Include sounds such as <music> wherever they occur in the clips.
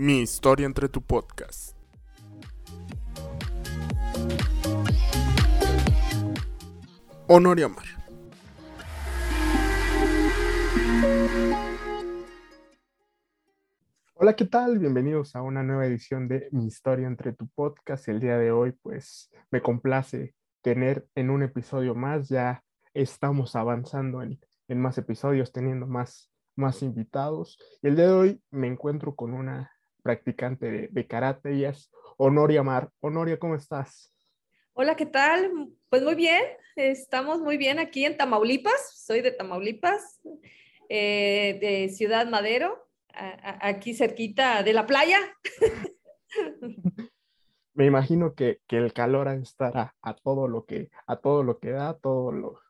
Mi historia entre tu podcast. Honor y amar. Hola, ¿qué tal? Bienvenidos a una nueva edición de Mi historia entre tu podcast. El día de hoy, pues, me complace tener en un episodio más. Ya estamos avanzando en, más episodios, teniendo más, más invitados. Y el día de hoy me encuentro con una practicante de, de karate y es Honoria Mar. Honoria, ¿cómo estás? Hola, ¿qué tal? Pues muy bien, estamos muy bien aquí en Tamaulipas. Soy de Tamaulipas, eh, de Ciudad Madero aquí cerquita de la playa. <laughs> Me imagino que, el calor estará a, todo lo que, a todo lo que da, todo, lo,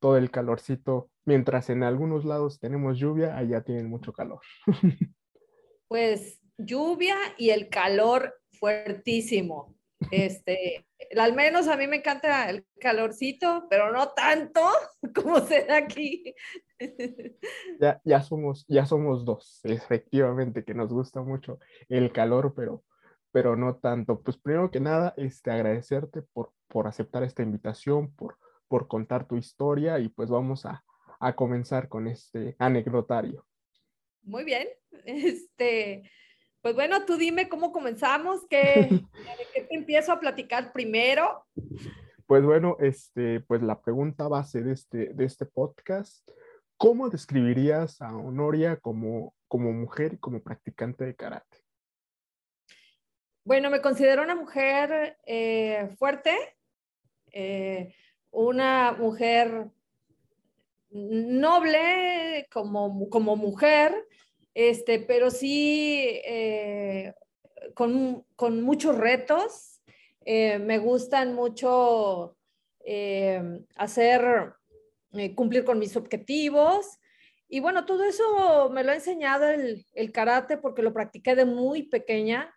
todo el calorcito. Mientras en algunos lados tenemos lluvia, allá tienen mucho calor. <laughs> Pues lluvia y el calor fuertísimo. Este, al menos a mí me encanta el calorcito, pero no tanto <laughs> como se da aquí. Ya, ya, somos, ya somos dos, efectivamente, que nos gusta mucho el calor, pero, pero no tanto. Pues primero que nada, este, agradecerte por, por aceptar esta invitación, por, por contar tu historia y pues vamos a, a comenzar con este anecdotario. Muy bien, <laughs> este, pues bueno, tú dime cómo comenzamos, ¿qué, <laughs> ¿qué te empiezo a platicar primero? Pues bueno, este, pues la pregunta base de este, de este podcast, ¿cómo describirías a Honoria como, como mujer y como practicante de karate? Bueno, me considero una mujer eh, fuerte, eh, una mujer noble como, como mujer, este, pero sí eh, con, con, muchos retos. Eh, me gustan mucho eh, hacer, cumplir con mis objetivos. Y bueno, todo eso me lo ha enseñado el, el karate porque lo practiqué de muy pequeña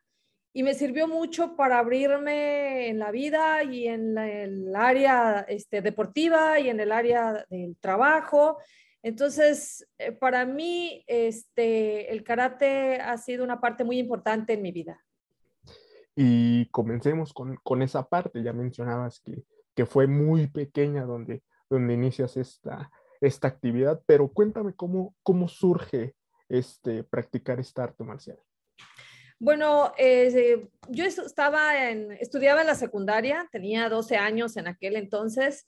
y me sirvió mucho para abrirme en la vida y en el área este, deportiva y en el área del trabajo entonces, eh, para mí, este, el karate ha sido una parte muy importante en mi vida. Y comencemos con, con esa parte. Ya mencionabas que, que, fue muy pequeña donde, donde inicias esta, esta actividad, pero cuéntame cómo, cómo surge este, practicar esta arte marcial. Bueno, eh, yo estaba en, estudiaba en la secundaria, tenía 12 años en aquel entonces,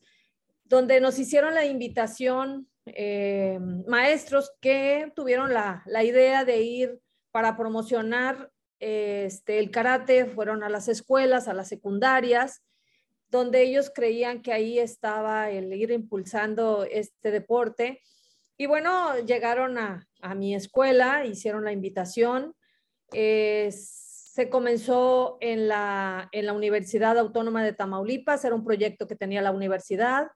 donde nos hicieron la invitación eh, maestros que tuvieron la, idea de ir para promocionar este, el karate, fueron a las escuelas, a las secundarias, donde ellos creían que ahí estaba el ir impulsando este deporte. Y bueno, llegaron a, mi escuela, hicieron la invitación. se comenzó en la, en la Universidad Autónoma de Tamaulipas, era un proyecto que tenía la universidad.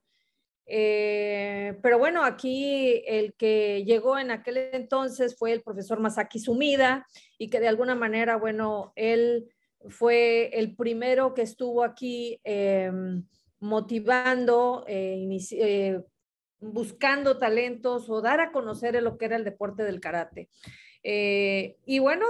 Eh, pero bueno, aquí el que llegó en aquel entonces fue el profesor Masaki Sumida y que de alguna manera, bueno, él fue el primero que estuvo aquí eh, motivando, eh, buscando talentos o dar a conocer lo que era el deporte del karate. y bueno,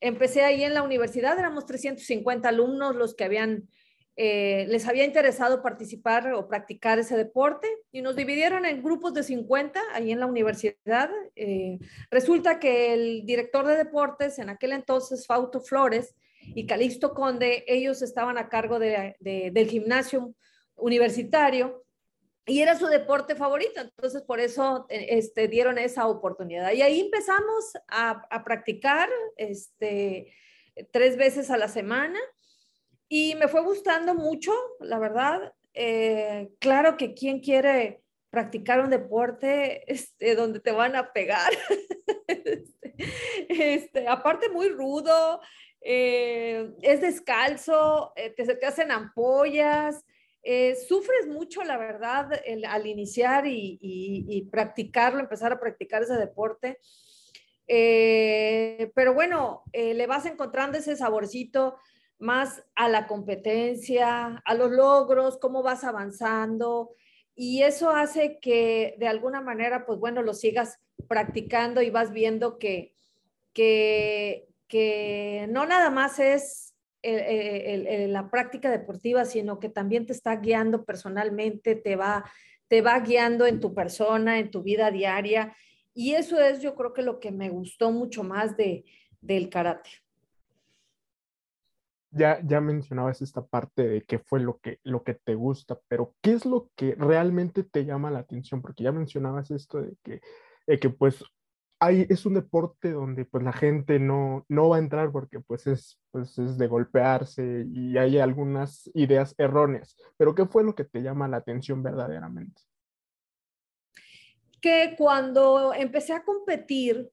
empecé ahí en la universidad, éramos 350 alumnos los que habían eh, les había interesado participar o practicar ese deporte y nos dividieron en grupos de 50 ahí en la universidad. Eh, resulta que el director de deportes en aquel entonces, Fauto Flores y Calixto Conde, ellos estaban a cargo de, del gimnasio universitario y era su deporte favorito, entonces por eso eh, este, dieron esa oportunidad. Y ahí empezamos a, a practicar este, tres veces a la semana y me fue gustando mucho, la verdad. Eh, claro que quien quiere practicar un deporte <laughs> este, donde te van a pegar, <laughs> este, este, aparte muy rudo, eh, es descalzo, eh, te, te hacen ampollas, sufres mucho, la verdad, al iniciar y, y, practicarlo, empezar a practicar ese deporte. pero bueno, le vas encontrando ese saborcito más a la competencia, a los logros, cómo vas avanzando. Y eso hace que de alguna manera, pues bueno, lo sigas practicando y vas viendo que, que, que no nada más es la práctica deportiva, sino que también te está guiando personalmente, te va, te va guiando en tu persona, en tu vida diaria. Y eso es yo creo que lo que me gustó mucho más de, del karate. Ya, ya mencionabas esta parte de qué fue lo que, lo que te gusta, pero ¿qué es lo que realmente te llama la atención? Porque ya mencionabas esto de que, de que pues es un deporte donde pues la gente no, no va a entrar porque pues es, pues es de golpearse y hay algunas ideas erróneas. Pero ¿qué fue lo que te llama la atención verdaderamente? Que cuando empecé a competir,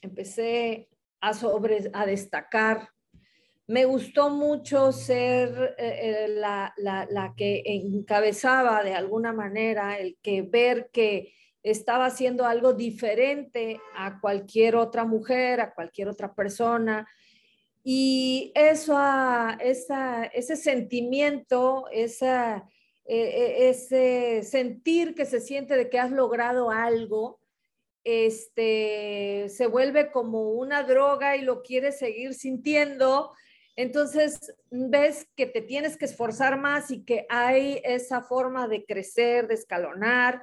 empecé a, sobre, a destacar, me gustó mucho ser eh, eh, la, la, la que encabezaba de alguna manera, el que ver que estaba haciendo algo diferente a cualquier otra mujer, a cualquier otra persona. Y eso, ese sentimiento, esa, e, e, ese sentir que se siente de que has logrado algo, este, se vuelve como una droga y lo quieres seguir sintiendo. Entonces ves que te tienes que esforzar más y que hay esa forma de crecer, de escalonar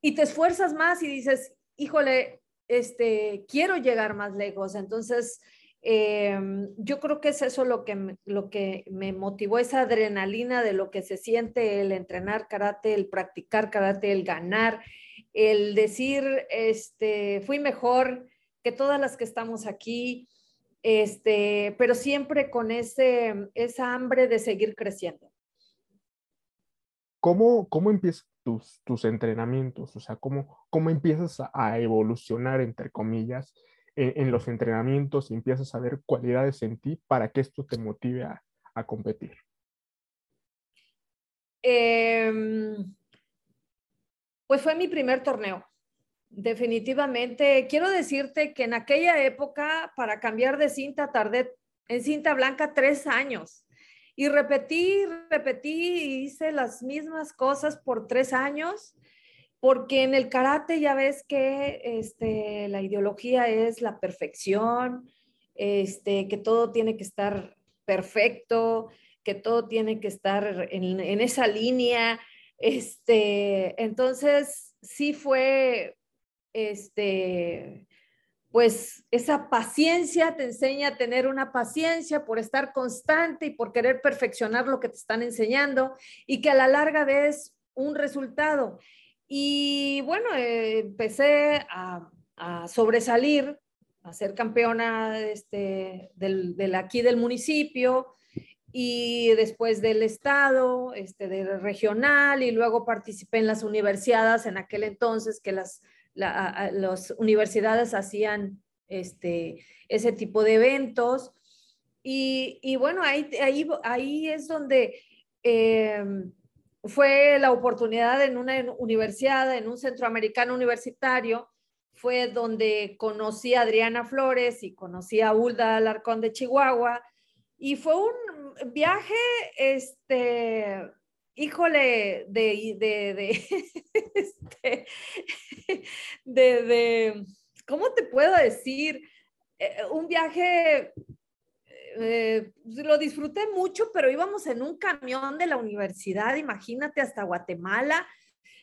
y te esfuerzas más y dices, híjole, este, quiero llegar más lejos. Entonces, em, yo creo que es eso lo que, lo que me motivó, esa adrenalina de lo que se siente el entrenar karate, el practicar karate, el ganar, el decir, este, fui mejor que todas las que estamos aquí, este, pero siempre con ese, esa hambre de seguir creciendo. ¿Cómo, cómo empieza tus, tus entrenamientos? O sea, ¿cómo, cómo empiezas a, evolucionar, entre comillas, en, los entrenamientos y empiezas a ver cualidades en ti para que esto te motive a, a competir? Em, pues fue mi primer torneo. Definitivamente, quiero decirte que en aquella época para cambiar de cinta tardé en cinta blanca tres años. Y repetí, repetí, hice las mismas cosas por tres años, porque en el karate ya ves que este, la ideología es la perfección, este, que todo tiene que estar perfecto, que todo tiene que estar en, en esa línea. Este, entonces, sí fue, este, pues esa paciencia te enseña a tener una paciencia por estar constante y por querer perfeccionar lo que te están enseñando y que a la larga ves un resultado. Y bueno, eh, empecé a, sobresalir, a ser campeona este, del, aquí del municipio y después del estado, este, del regional y luego participé en las universidades en aquel entonces que las las universidades hacían este, ese tipo de eventos. Y, bueno, ahí, ahí, ahí es donde em, fue la oportunidad en una universidad, en un centroamericano universitario, fue donde conocí a Adriana Flores y conocí a Hulda Alarcón de Chihuahua. Y fue un viaje, este, híjole, de, de, <laughs> este, de, de, ¿cómo te puedo decir? Eh, un viaje, eh, lo disfruté mucho, pero íbamos en un camión de la universidad, imagínate, hasta Guatemala.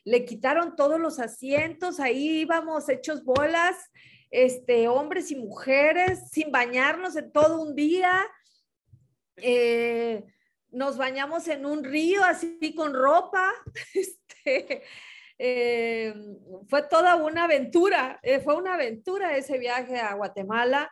Le quitaron todos los asientos, ahí íbamos hechos bolas, este, hombres y mujeres, sin bañarnos en todo un día. Eh, nos bañamos en un río así con ropa. <laughs> Este, eh, fue toda una aventura, eh, fue una aventura ese viaje a Guatemala.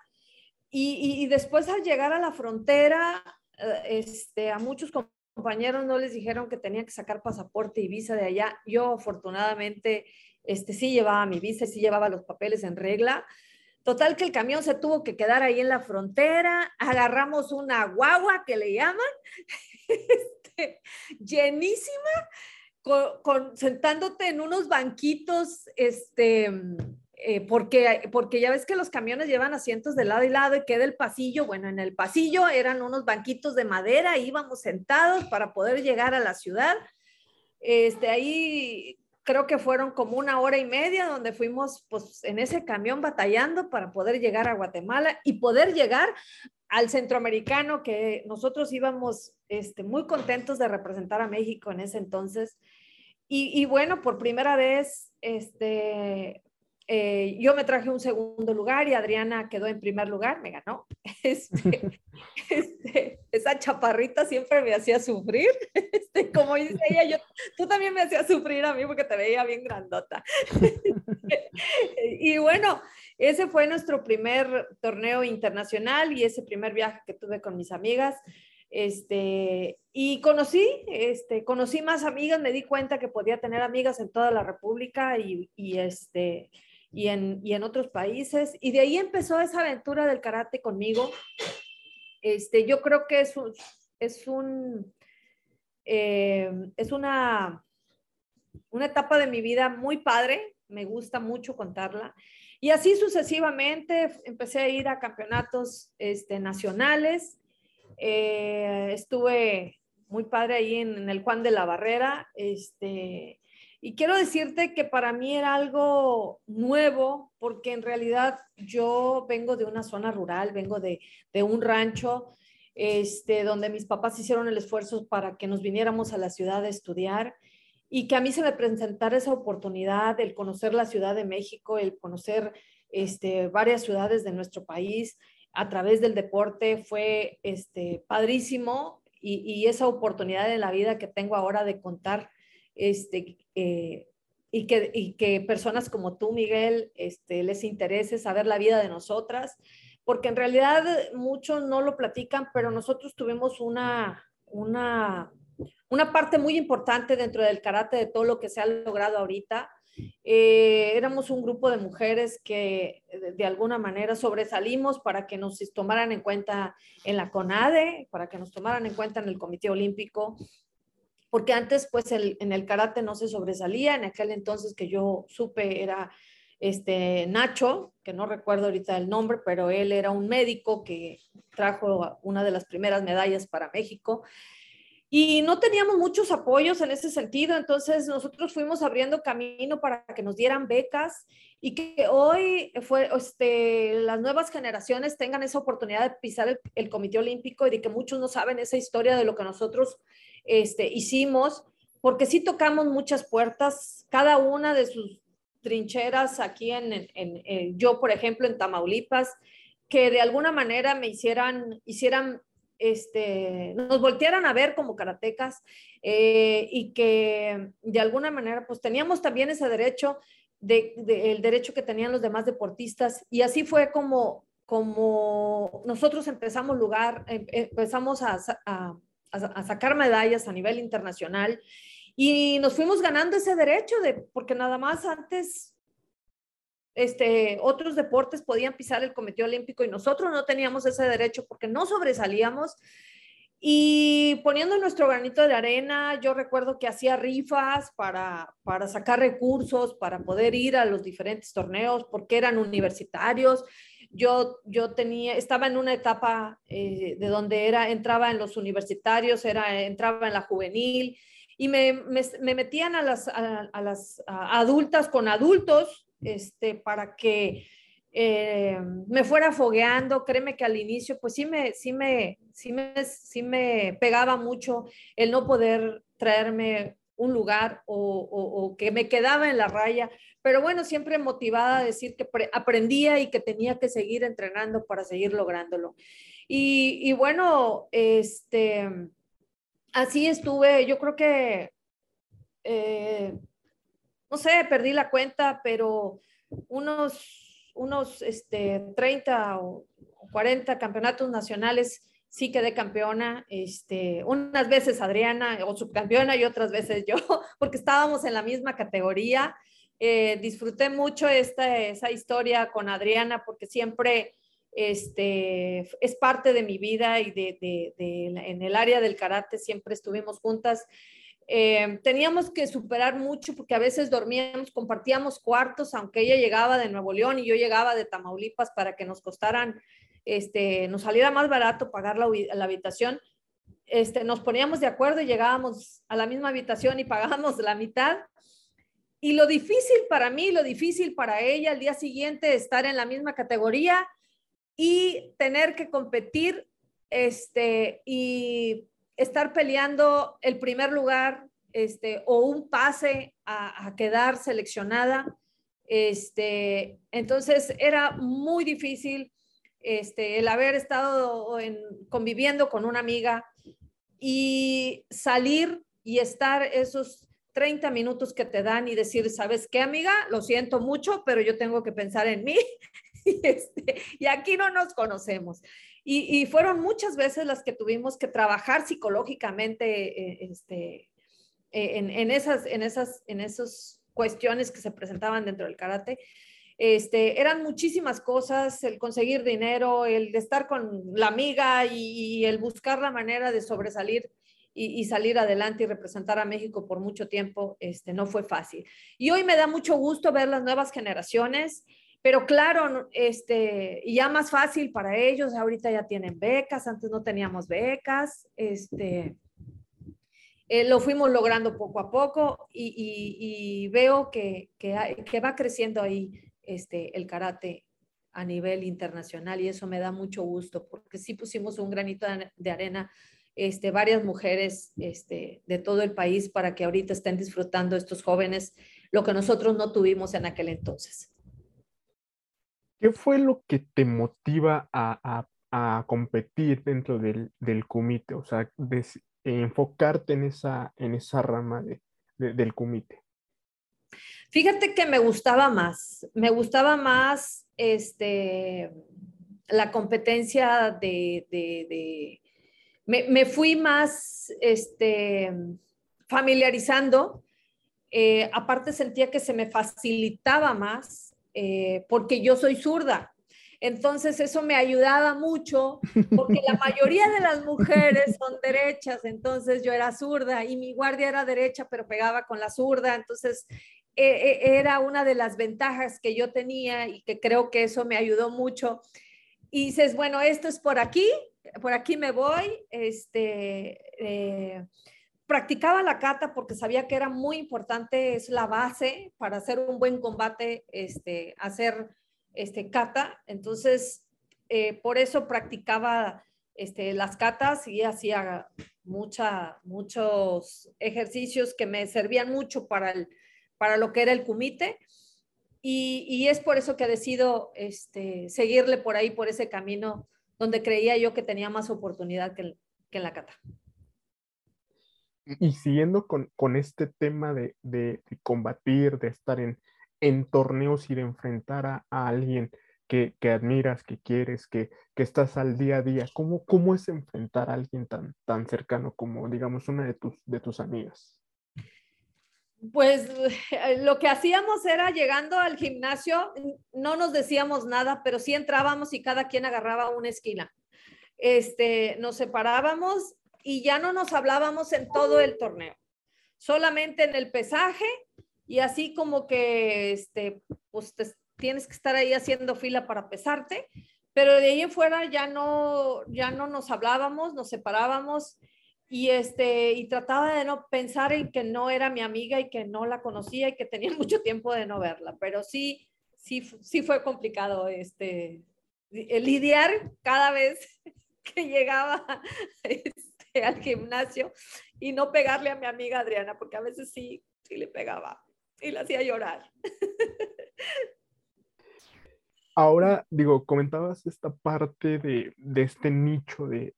Y, después al llegar a la frontera, eh, este, a muchos compañeros no les dijeron que tenían que sacar pasaporte y visa de allá. Yo afortunadamente este, sí llevaba mi visa, sí llevaba los papeles en regla. Total que el camión se tuvo que quedar ahí en la frontera, agarramos una guagua que le llaman, este, llenísima, sentándote en unos banquitos, este, eh, porque, porque ya ves que los camiones llevan asientos de lado y lado y queda el pasillo. Bueno, en el pasillo eran unos banquitos de madera, íbamos sentados para poder llegar a la ciudad. Este, ahí creo que fueron como una hora y media donde fuimos pues en ese camión batallando para poder llegar a Guatemala y poder llegar al centroamericano que nosotros íbamos este, muy contentos de representar a México en ese entonces. Y, y bueno, por primera vez, este, eh, yo me traje un segundo lugar y Adriana quedó en primer lugar, me ganó. <laughs> Este, <laughs> este, esa chaparrita siempre me hacía sufrir. <laughs> Este, como dice ella, yo, tú también me hacías sufrir a mí porque te veía bien grandota. y bueno, ese fue nuestro primer torneo internacional y ese primer viaje que tuve con mis amigas. Este, y conocí, este, conocí más amigas, me di cuenta que podía tener amigas en toda la República y, y este, y en, y en otros países. Y de ahí empezó esa aventura del karate conmigo. Este, yo creo que es un, es un, eh, es una, una etapa de mi vida muy padre, me gusta mucho contarla. Y así sucesivamente empecé a ir a campeonatos este, nacionales. Eh, estuve muy padre ahí en, en, el Juan de la Barrera. Este, y quiero decirte que para mí era algo nuevo, porque en realidad yo vengo de una zona rural, vengo de, de un rancho, este, donde mis papás hicieron el esfuerzo para que nos viniéramos a la ciudad a estudiar y que a mí se me presentara esa oportunidad, el conocer la Ciudad de México, el conocer este, varias ciudades de nuestro país a través del deporte, fue este, padrísimo y, y esa oportunidad en la vida que tengo ahora de contar este, eh, y, que, personas como tú, Miguel, este, les interese saber la vida de nosotras, porque en realidad muchos no lo platican, pero nosotros tuvimos una, una, una parte muy importante dentro del karate de todo lo que se ha logrado ahorita. Eh, éramos un grupo de mujeres que de, alguna manera sobresalimos para que nos tomaran en cuenta en la CONADE, para que nos tomaran en cuenta en el Comité Olímpico, porque antes pues el, en el karate no se sobresalía, en aquel entonces que yo supe era este Nacho, que no recuerdo ahorita el nombre, pero él era un médico que trajo una de las primeras medallas para México. Y no teníamos muchos apoyos en ese sentido, entonces nosotros fuimos abriendo camino para que nos dieran becas y que hoy fue, este, las nuevas generaciones tengan esa oportunidad de pisar el, Comité Olímpico y de que muchos no saben esa historia de lo que nosotros este, hicimos, porque sí tocamos muchas puertas, cada una de sus trincheras aquí en, en, en, yo, por ejemplo, en Tamaulipas, que de alguna manera me hicieran, hicieran, este, nos voltearan a ver como karatecas eh, y que de alguna manera pues teníamos también ese derecho, de, de, el derecho que tenían los demás deportistas y así fue como, como nosotros empezamos lugar, em, empezamos a, a a, sacar medallas a nivel internacional y nos fuimos ganando ese derecho de, porque nada más antes este, otros deportes podían pisar el Comité Olímpico y nosotros no teníamos ese derecho porque no sobresalíamos. Y poniendo nuestro granito de arena, yo recuerdo que hacía rifas para, para sacar recursos, para poder ir a los diferentes torneos, porque eran universitarios yo, yo tenía, estaba en una etapa eh, de donde era, entraba en los universitarios, era, entraba en la juvenil y me, me, me metían a las, a, las adultas con adultos este, para que eh, me fuera fogueando. Créeme que al inicio, pues sí me, sí me, sí me, sí me pegaba mucho el no poder traerme un lugar o, o, que me quedaba en la raya, pero bueno, siempre motivada a decir que aprendía y que tenía que seguir entrenando para seguir lográndolo. Y, y bueno, este, así estuve, yo creo que, eh, no sé, perdí la cuenta, pero unos, unos este, 30 o 40 campeonatos nacionales sí quedé campeona, este, unas veces Adriana o subcampeona y otras veces yo, <laughs> porque estábamos en la misma categoría. Eh, disfruté mucho esta, esa historia con Adriana porque siempre este, es parte de mi vida y de, de, de, en el área del karate siempre estuvimos juntas. Eh, teníamos que superar mucho porque a veces dormíamos, compartíamos cuartos, aunque ella llegaba de Nuevo León y yo llegaba de Tamaulipas para que nos costaran este, nos saliera más barato pagar la, habitación, este, nos poníamos de acuerdo y llegábamos a la misma habitación y pagábamos la mitad. Y lo difícil para mí, lo difícil para ella el día siguiente, estar en la misma categoría y tener que competir este, y estar peleando el primer lugar este, o un pase a, quedar seleccionada. Este, entonces era muy difícil este, el haber estado en, conviviendo con una amiga y salir y estar esos 30 minutos que te dan y decir, ¿sabes qué, amiga? Lo siento mucho, pero yo tengo que pensar en mí. <laughs> este, y aquí no nos conocemos. Y, fueron muchas veces las que tuvimos que trabajar psicológicamente eh, este, eh, en, esas, en, esas, en esas cuestiones que se presentaban dentro del karate. Este, eran muchísimas cosas, el conseguir dinero, el estar con la amiga y, el buscar la manera de sobresalir y, salir adelante y representar a México por mucho tiempo, este, no fue fácil. Y hoy me da mucho gusto ver las nuevas generaciones, pero claro, este, ya más fácil para ellos, ahorita ya tienen becas, antes no teníamos becas, este, eh, lo fuimos logrando poco a poco y, veo que, que, va creciendo ahí este, el karate a nivel internacional y eso me da mucho gusto porque sí pusimos un granito de arena este, varias mujeres este, de todo el país para que ahorita estén disfrutando estos jóvenes lo que nosotros no tuvimos en aquel entonces. ¿Qué fue lo que te motiva a, competir dentro del, del comité? O sea, enfocarte en esa, en esa rama del comité. Fíjate que me gustaba más, me gustaba más este, la competencia de, me, fui más este, familiarizando. Eh, aparte sentía que se me facilitaba más eh, porque yo soy zurda. Entonces eso me ayudaba mucho porque la <laughs> mayoría de las mujeres son derechas, entonces yo era zurda y mi guardia era derecha, pero pegaba con la zurda, entonces e, e, era una de las ventajas que yo tenía y que creo que eso me ayudó mucho. Y dices, bueno, esto es por aquí, por aquí me voy, este, eh, practicaba la cata porque sabía que era muy importante, es la base para hacer un buen combate, este, hacer este, cata. Entonces, eh, por eso practicaba este, las catas y hacía mucha, muchos ejercicios que me servían mucho para, el, para lo que era el kumite. Y, y es por eso que decido este, seguirle por ahí, por ese camino donde creía yo que tenía más oportunidad que, en la cata. Y siguiendo con, con este tema de, de, combatir, de estar en, en torneos y de enfrentar a, alguien que, que, admiras, que quieres, que, que, estás al día a día, ¿cómo, cómo es enfrentar a alguien tan, tan cercano como, digamos, una de tus, de tus amigas? Pues <laughs> lo que hacíamos era llegando al gimnasio, no nos decíamos nada, pero sí entrábamos y cada quien agarraba una esquina. Este, nos separábamos y ya no nos hablábamos en todo el torneo, solamente en el pesaje y así como que, este, pues tienes que estar ahí haciendo fila para pesarte, pero de ahí en fuera ya no, ya no nos hablábamos, nos separábamos y este y trataba de no pensar en que no era mi amiga y que no la conocía y que tenía <laughs> mucho tiempo de no verla, pero sí sí sí fue complicado este lidiar cada vez <laughs> que llegaba <laughs> <laughs> al gimnasio y no pegarle a mi amiga Adriana, porque a veces sí sí le pegaba y la hacía llorar. <laughs> Ahora, digo, comentabas esta parte de, este nicho de,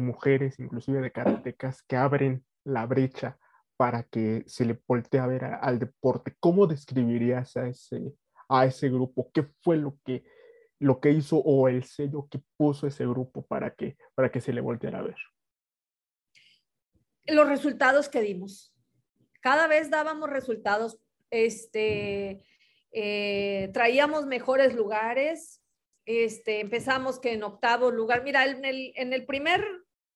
mujeres, inclusive de karatecas, que abren la brecha para que se le voltee a ver al deporte. ¿Cómo describirías a ese, a ese grupo? ¿Qué fue lo que, lo que hizo o el sello que puso ese grupo para que, para que se le volteara a ver? Los resultados que dimos. Cada vez dábamos resultados. Este, eh, traíamos mejores lugares, este, empezamos que en octavo lugar, mira, en el, en el primer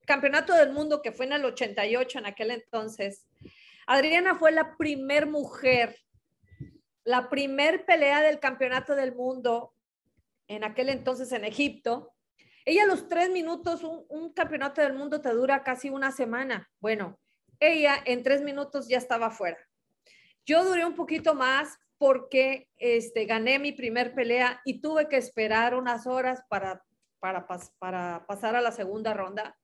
campeonato del mundo que fue en el 88, en aquel entonces, Adriana fue la primer mujer, la primer pelea del campeonato del mundo en aquel entonces en Egipto. Ella los tres minutos, un, un campeonato del mundo te dura casi una semana. Bueno, ella en tres minutos ya estaba fuera. Yo duré un poquito más porque este, gané mi primer pelea y tuve que esperar unas horas para, para, para pasar a la segunda ronda.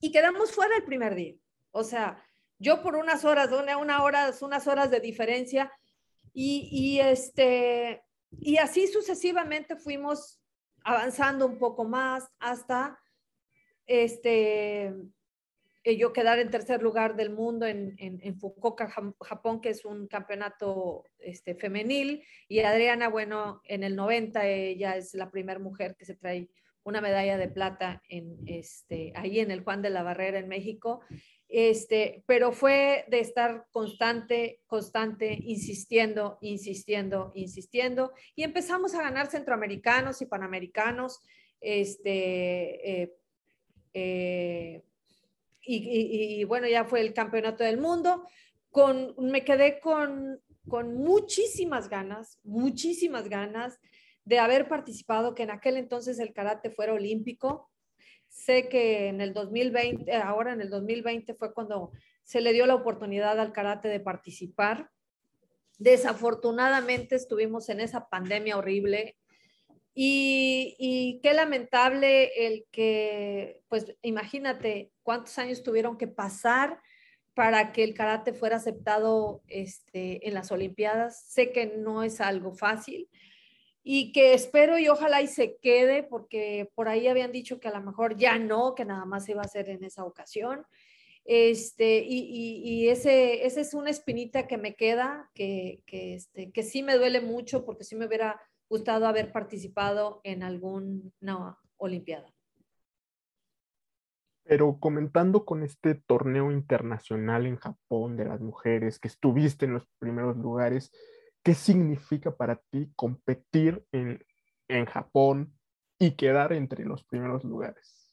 Y quedamos fuera el primer día. O sea, yo por unas horas, una, una hora, unas horas de diferencia. Y, y, este, y así sucesivamente fuimos avanzando un poco más hasta este, eh, yo quedar en tercer lugar del mundo en, en, Fukuoka, Japón, que es un campeonato este, femenil, y Adriana, bueno, en el 90 ella es la primera mujer que se trae una medalla de plata en este, ahí en el Juan de la Barrera en México. Este, pero fue de estar constante, constante, insistiendo, insistiendo, insistiendo, y empezamos a ganar centroamericanos y panamericanos, este, eh, eh, y, bueno, ya fue el campeonato del mundo. Con, me quedé con, con muchísimas ganas, muchísimas ganas de haber participado, que en aquel entonces el karate fuera olímpico. Sé que en el 2020, ahora en el 2020 fue cuando se le dio la oportunidad al karate de participar. Desafortunadamente estuvimos en esa pandemia horrible y, qué lamentable el que, pues imagínate cuántos años tuvieron que pasar para que el karate fuera aceptado este, en las Olimpiadas. Sé que no es algo fácil y que espero y ojalá y se quede porque por ahí habían dicho que a lo mejor ya no, que nada más se iba a hacer en esa ocasión. Este, y, y, ese, ese es una espinita que me queda, que, que, este, que sí me duele mucho porque sí me hubiera gustado haber participado en alguna Olimpiada. Pero comentando con este torneo internacional en Japón de las mujeres, que estuviste en los primeros lugares, ¿qué significa para ti competir en, en Japón y quedar entre los primeros lugares?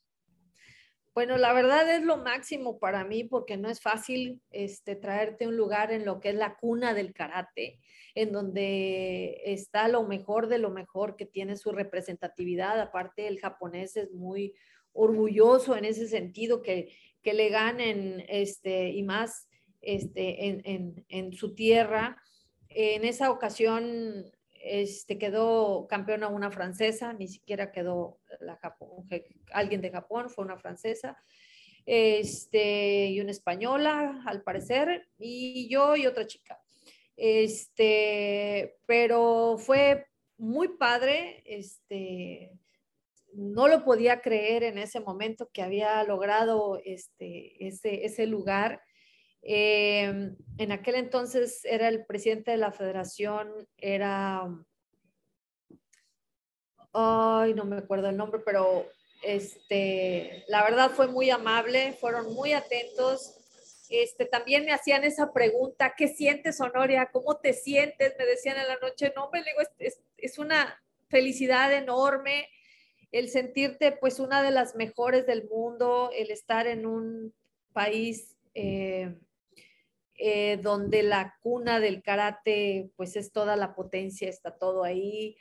Bueno, la verdad es lo máximo para mí porque no es fácil este, traerte un lugar en lo que es la cuna del karate, en donde está lo mejor de lo mejor, que tiene su representatividad. Aparte, el japonés es muy orgulloso en ese sentido, que, que le ganen este, y más este, en, su tierra. En esa ocasión este, quedó campeona una francesa, ni siquiera quedó alguien de Japón, fue una francesa, este, y una española, al parecer, y yo y otra chica. Este, pero fue muy padre, este, no lo podía creer en ese momento que había logrado este, ese lugar Em, en aquel entonces era el presidente de la federación, era, ay, no me acuerdo el nombre, pero este, la verdad fue muy amable, fueron muy atentos. Este, también me hacían esa pregunta, ¿qué sientes, Honoria? ¿Cómo te sientes? Me decían en la noche, no, me digo, es, es, una felicidad enorme el sentirte pues una de las mejores del mundo, el estar en un país eh, eh, donde la cuna del karate, pues es toda la potencia, está todo ahí.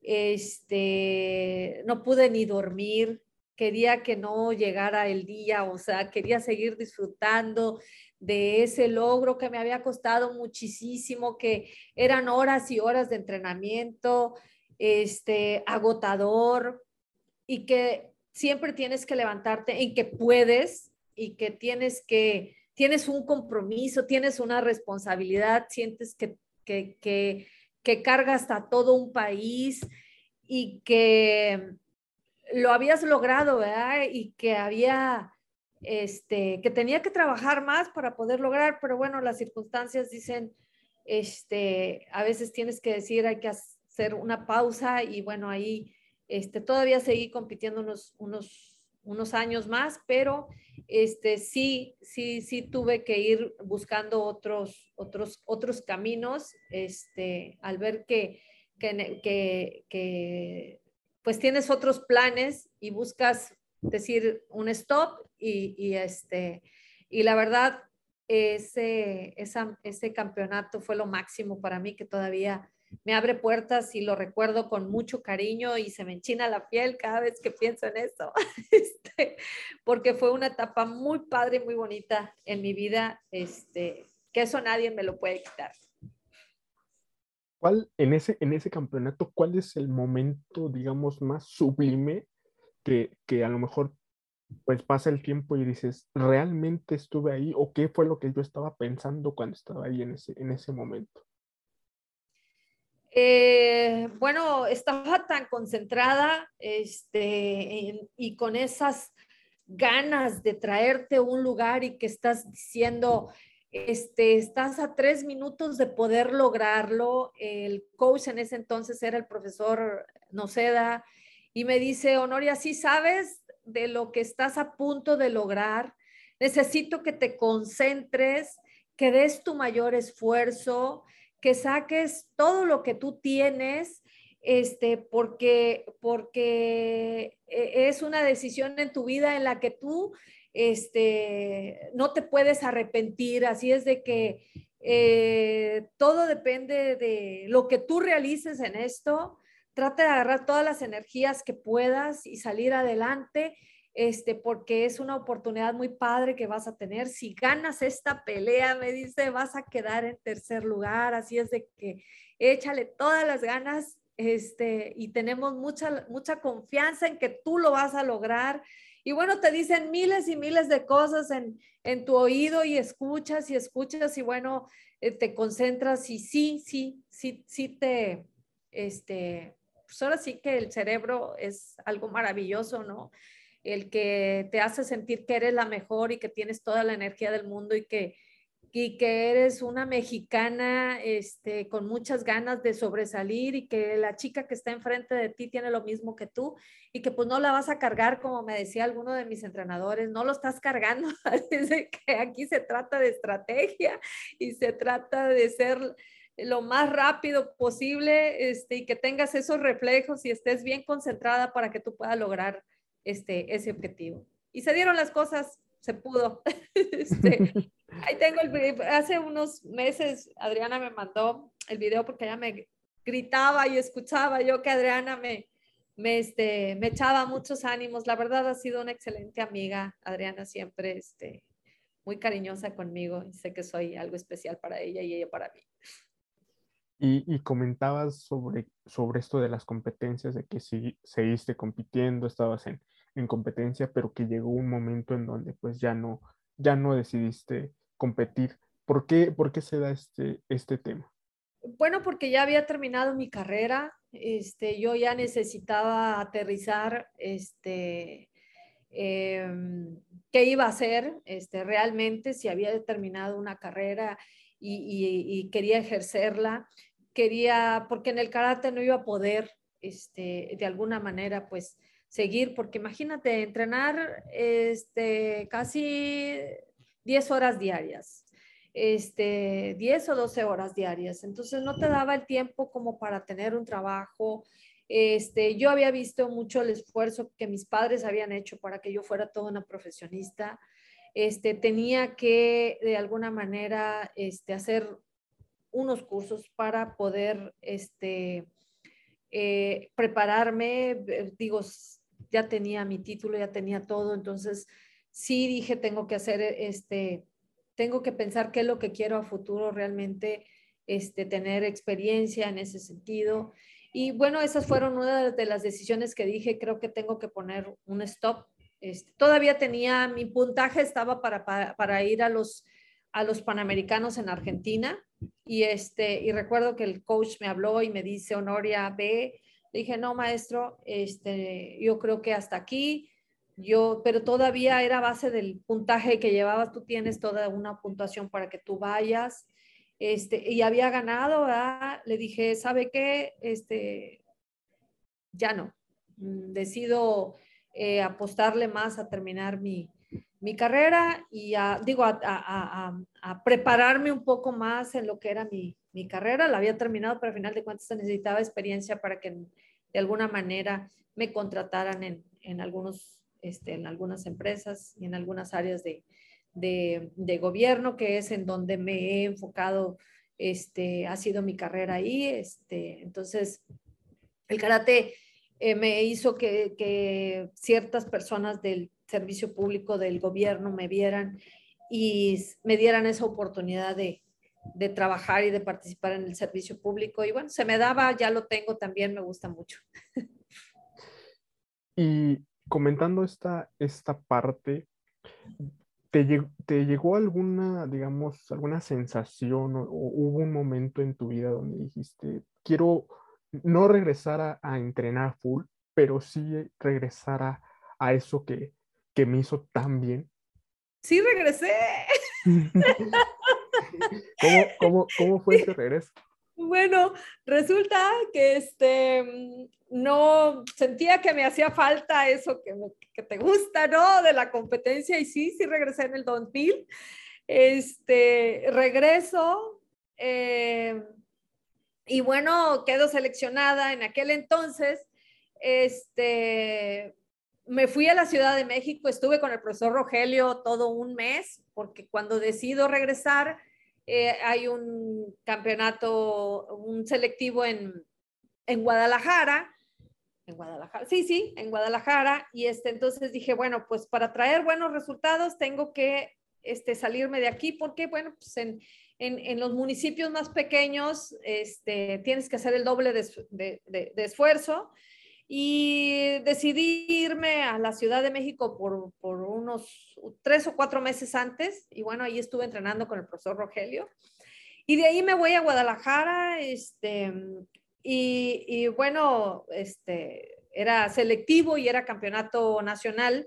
Este, no pude ni dormir, quería que no llegara el día, o sea, quería seguir disfrutando de ese logro que me había costado muchísimo, que eran horas y horas de entrenamiento, este, agotador, y que siempre tienes que levantarte en que puedes y que tienes que tienes un compromiso, tienes una responsabilidad, sientes que, que, que, que cargas a todo un país y que lo habías logrado, ¿verdad? Y que había, este, que tenía que trabajar más para poder lograr, pero bueno, las circunstancias dicen, este, a veces tienes que decir, hay que hacer una pausa y bueno, ahí, este, todavía seguí compitiendo unos, unos, unos años más, pero este, sí, sí, sí tuve que ir buscando otros, otros, otros caminos, este, al ver que, que, que, pues tienes otros planes y buscas decir un stop y, y este, y la verdad, ese, ese campeonato fue lo máximo para mí que todavía me abre puertas y lo recuerdo con mucho cariño y se me enchina la piel cada vez que pienso en eso, <laughs> este, porque fue una etapa muy padre, muy bonita en mi vida, este, que eso nadie me lo puede quitar. ¿Cuál, en ese, en ese campeonato, cuál es el momento, digamos, más sublime que, que a lo mejor pues pasa el tiempo y dices, ¿realmente estuve ahí? ¿O qué fue lo que yo estaba pensando cuando estaba ahí en ese, en ese momento? Eh, bueno, estaba tan concentrada este, y con esas ganas de traerte un lugar y que estás diciendo, este, estás a tres minutos de poder lograrlo. El coach en ese entonces era el profesor Noceda y me dice, Honoria, ¿sí sabes de lo que estás a punto de lograr? Necesito que te concentres, que des tu mayor esfuerzo, que saques todo lo que tú tienes, este, porque, porque e, es una decisión en tu vida en la que tú este, no te puedes arrepentir, así es de que eh, todo depende de lo que tú realices en esto, trata de agarrar todas las energías que puedas y salir adelante este, porque es una oportunidad muy padre que vas a tener. Si ganas esta pelea, me dice, vas a quedar en tercer lugar, así es de que échale todas las ganas, este, y tenemos mucha, mucha confianza en que tú lo vas a lograr. Y bueno, te dicen miles y miles de cosas en, en tu oído y escuchas y escuchas y bueno, eh, te concentras y sí, sí, sí, sí te, este, pues ahora sí que el cerebro es algo maravilloso, ¿no? El que te hace sentir que eres la mejor y que tienes toda la energía del mundo y que, que eres una mexicana este, con muchas ganas de sobresalir y que la chica que está enfrente de ti tiene lo mismo que tú y que pues no la vas a cargar como me decía alguno de mis entrenadores, no lo estás cargando, <laughs> aquí se trata de estrategia y se trata de ser lo más rápido posible este, y que tengas esos reflejos y estés bien concentrada para que tú puedas lograr este, ese objetivo. Y se dieron las cosas, se pudo. <laughs> este, <laughs> ahí tengo el hace unos meses Adriana me mandó el video porque ella me gritaba y escuchaba yo que Adriana me, me, este, me echaba muchos ánimos. La verdad ha sido una excelente amiga, Adriana siempre este, muy cariñosa conmigo y sé que soy algo especial para ella y ella para mí. Y, comentabas sobre, sobre esto de las competencias, de que si seguiste compitiendo, estabas en, en competencia, pero que llegó un momento en donde pues ya no, ya no decidiste competir. ¿Por qué, por qué se da este, este tema? Bueno, porque ya había terminado mi carrera, este, yo ya necesitaba aterrizar, este, em, qué iba a hacer este, realmente, si había terminado una carrera y, y, quería ejercerla, quería, porque en el karate no iba a poder, este, de alguna manera, pues, seguir, porque imagínate, entrenar este, casi 10 horas diarias, este, 10 o 12 horas diarias, entonces no te daba el tiempo como para tener un trabajo. Este, yo había visto mucho el esfuerzo que mis padres habían hecho para que yo fuera toda una profesionista. Este, tenía que de alguna manera este, hacer unos cursos para poder este, eh, prepararme, eh, digo, ya tenía mi título, ya tenía todo, entonces sí dije, tengo que hacer este, tengo que pensar qué es lo que quiero a futuro realmente, este, tener experiencia en ese sentido. Y bueno, esas fueron una de las decisiones que dije, creo que tengo que poner un stop. Este, todavía tenía, mi puntaje estaba para, para, ir a los, a los Panamericanos en Argentina y, este, y recuerdo que el coach me habló y me dice, Honoria, ve, dije, no, maestro, este, yo creo que hasta aquí, yo, pero todavía era base del puntaje que llevabas, tú tienes toda una puntuación para que tú vayas, este, y había ganado, le dije, ¿sabe qué? Este, ya no, decido eh, apostarle más a terminar mi, mi carrera y a, digo, a, a, a, prepararme un poco más en lo que era mi, mi carrera, la había terminado, pero al final de cuentas necesitaba experiencia para que de alguna manera me contrataran en, en algunos, este, en algunas empresas y en algunas áreas de, de, de, gobierno, que es en donde me he enfocado, este, ha sido mi carrera ahí. Este, entonces, el karate eh, me hizo que, que ciertas personas del servicio público del gobierno me vieran y me dieran esa oportunidad de, de trabajar y de participar en el servicio público. Y bueno, se me daba, ya lo tengo también, me gusta mucho. Y comentando esta, esta parte, ¿te, llegó, alguna, digamos, alguna sensación o, hubo un momento en tu vida donde dijiste, quiero no regresar a, a entrenar full, pero sí regresar a, a eso que, que me hizo tan bien? Sí, regresé. <laughs> ¿Cómo, cómo, cómo fue ese regreso? Bueno, resulta que este, no sentía que me hacía falta eso que, que, te gusta, ¿no? De la competencia y sí, sí regresé en el 2000. Este, regreso eh, y bueno, quedo seleccionada en aquel entonces. Este, me fui a la Ciudad de México, estuve con el profesor Rogelio todo un mes, porque cuando decido regresar, eh, hay un campeonato, un selectivo en, en Guadalajara, en Guadalajara, sí, sí, en Guadalajara, y este, entonces dije, bueno, pues para traer buenos resultados tengo que este, salirme de aquí, porque, bueno, pues en, en, en los municipios más pequeños este, tienes que hacer el doble de, de, de esfuerzo, y decidí irme a la Ciudad de México por, por, unos tres o cuatro meses antes y bueno, ahí estuve entrenando con el profesor Rogelio y de ahí me voy a Guadalajara este, y, y bueno, este, era selectivo y era campeonato nacional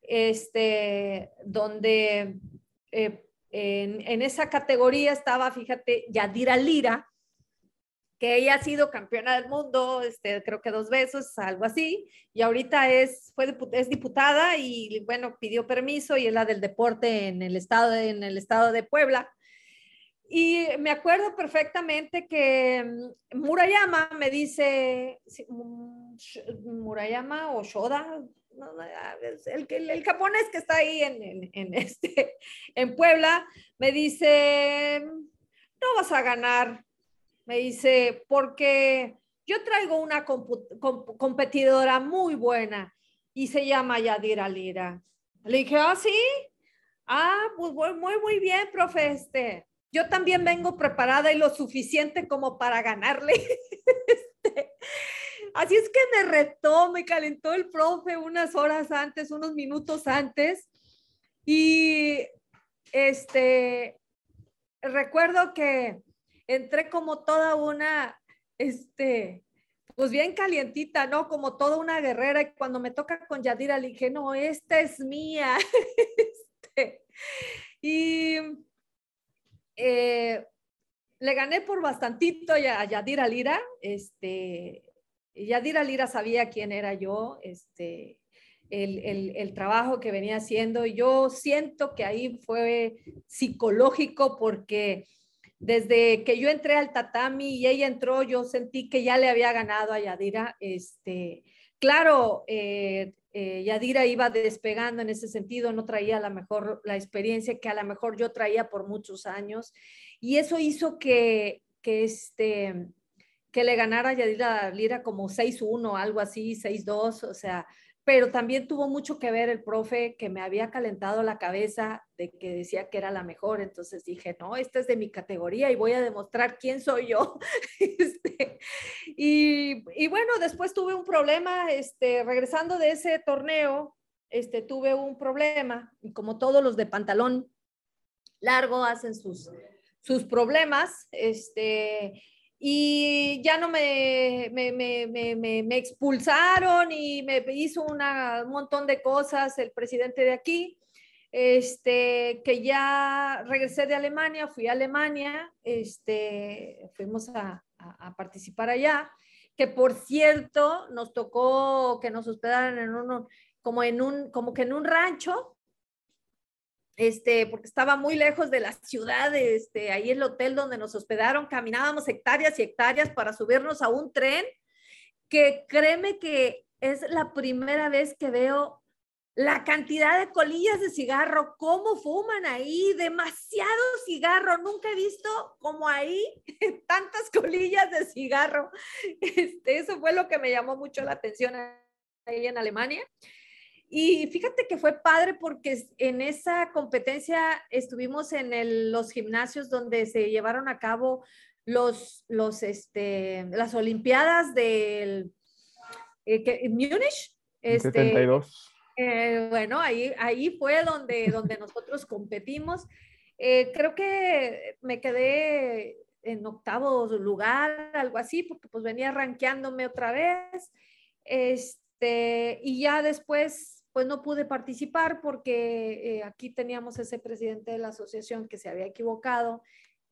este, donde eh, en, en, esa categoría estaba, fíjate, Yadira Lira, que ella ha sido campeona del mundo, este, creo que dos veces, algo así, y ahorita es, fue, es diputada y bueno, pidió permiso y es la del deporte en el estado en el estado de Puebla. Y me acuerdo perfectamente que mm, Murayama me dice, mm, Murayama o Shoda, el, el, el japonés que está ahí en, en, en, <laughs> este, en Puebla, me dice, no vas a ganar me dice, porque yo traigo una competidora muy buena y se llama Yadira Lira. Le dije, ah, sí. Ah, pues muy, muy bien, profe. Este, yo también vengo preparada y lo suficiente como para ganarle. <laughs> Este, así es que me retó, me calentó el profe unas horas antes, unos minutos antes. Y este, recuerdo que entré como toda una, este, pues bien calientita, ¿no? Como toda una guerrera. Y cuando me toca con Yadira, le dije, no, esta es mía. <laughs> este, y eh, le gané por bastantito a Yadira Lira. Este, Yadira Lira sabía quién era yo, este, el, el, el, trabajo que venía haciendo. Yo siento que ahí fue psicológico porque desde que yo entré al tatami y ella entró, yo sentí que ya le había ganado a Yadira. Este, claro, eh, eh, Yadira iba despegando en ese sentido, no traía la mejor la experiencia que a lo mejor yo traía por muchos años y eso hizo que, que este que le ganara a Yadira Lira como 6-1, algo así, 6-2, o sea, pero también tuvo mucho que ver el profe que me había calentado la cabeza de que decía que era la mejor, entonces dije, no, esta es de mi categoría y voy a demostrar quién soy yo. <laughs> este, y, bueno, después tuve un problema, este, regresando de ese torneo, este, tuve un problema y como todos los de pantalón largo hacen sus, sus problemas, este, y ya no me, me, me, me, expulsaron y me hizo una, un montón de cosas el presidente de aquí, este, que ya regresé de Alemania, fui a Alemania, este, fuimos a, a, a participar allá, que por cierto nos tocó que nos hospedaran en uno, como en un, como que en un rancho, este, porque estaba muy lejos de la ciudad, este, ahí el hotel donde nos hospedaron, caminábamos hectáreas y hectáreas para subirnos a un tren, que créeme que es la primera vez que veo la cantidad de colillas de cigarro, cómo fuman ahí, demasiado cigarro, nunca he visto como ahí <laughs> tantas colillas de cigarro. Este, eso fue lo que me llamó mucho la atención ahí en Alemania. Y fíjate que fue padre porque en esa competencia estuvimos en los gimnasios donde se llevaron a cabo los, los, este, las Olimpiadas del eh, Múnich. Este, 72. Eh, bueno, ahí, ahí fue donde, donde nosotros competimos. Eh, creo que me quedé en octavo lugar, algo así, porque pues venía rankeándome otra vez. Este, y ya después, pues no pude participar porque eh, aquí teníamos ese presidente de la asociación que se había equivocado,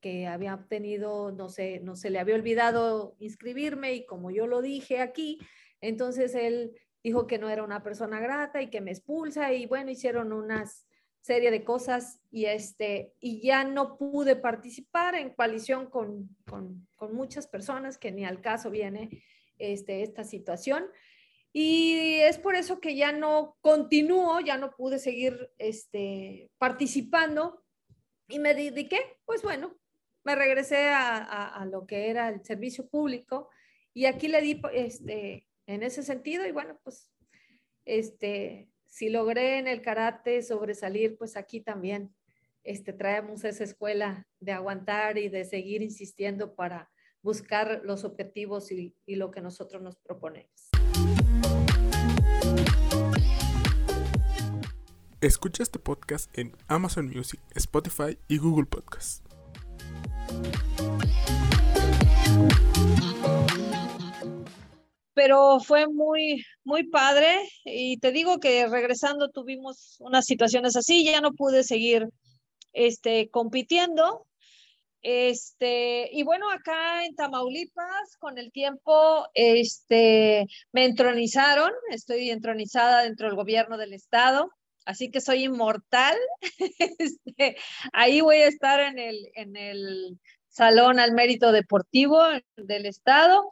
que había obtenido, no sé, no se le había olvidado inscribirme y como yo lo dije aquí, entonces él dijo que no era una persona grata y que me expulsa y bueno, hicieron unas serie de cosas y, este, y ya no pude participar en coalición con, con, con muchas personas que ni al caso viene este, esta situación. Y es por eso que ya no continúo, ya no pude seguir este, participando y me dediqué, pues bueno, me regresé a, a, a, lo que era el servicio público y aquí le di este, en ese sentido y bueno, pues este, si logré en el karate sobresalir, pues aquí también este, traemos esa escuela de aguantar y de seguir insistiendo para buscar los objetivos y, y lo que nosotros nos proponemos. Escucha este podcast en Amazon Music, Spotify y Google Podcast pero fue muy, muy padre y te digo que regresando tuvimos unas situaciones así, ya no pude seguir este, compitiendo. Este, y bueno, acá en Tamaulipas, con el tiempo, este, me entronizaron, estoy entronizada dentro del gobierno del estado, así que soy inmortal. <laughs> Este, ahí voy a estar en el, en el Salón al Mérito Deportivo del estado.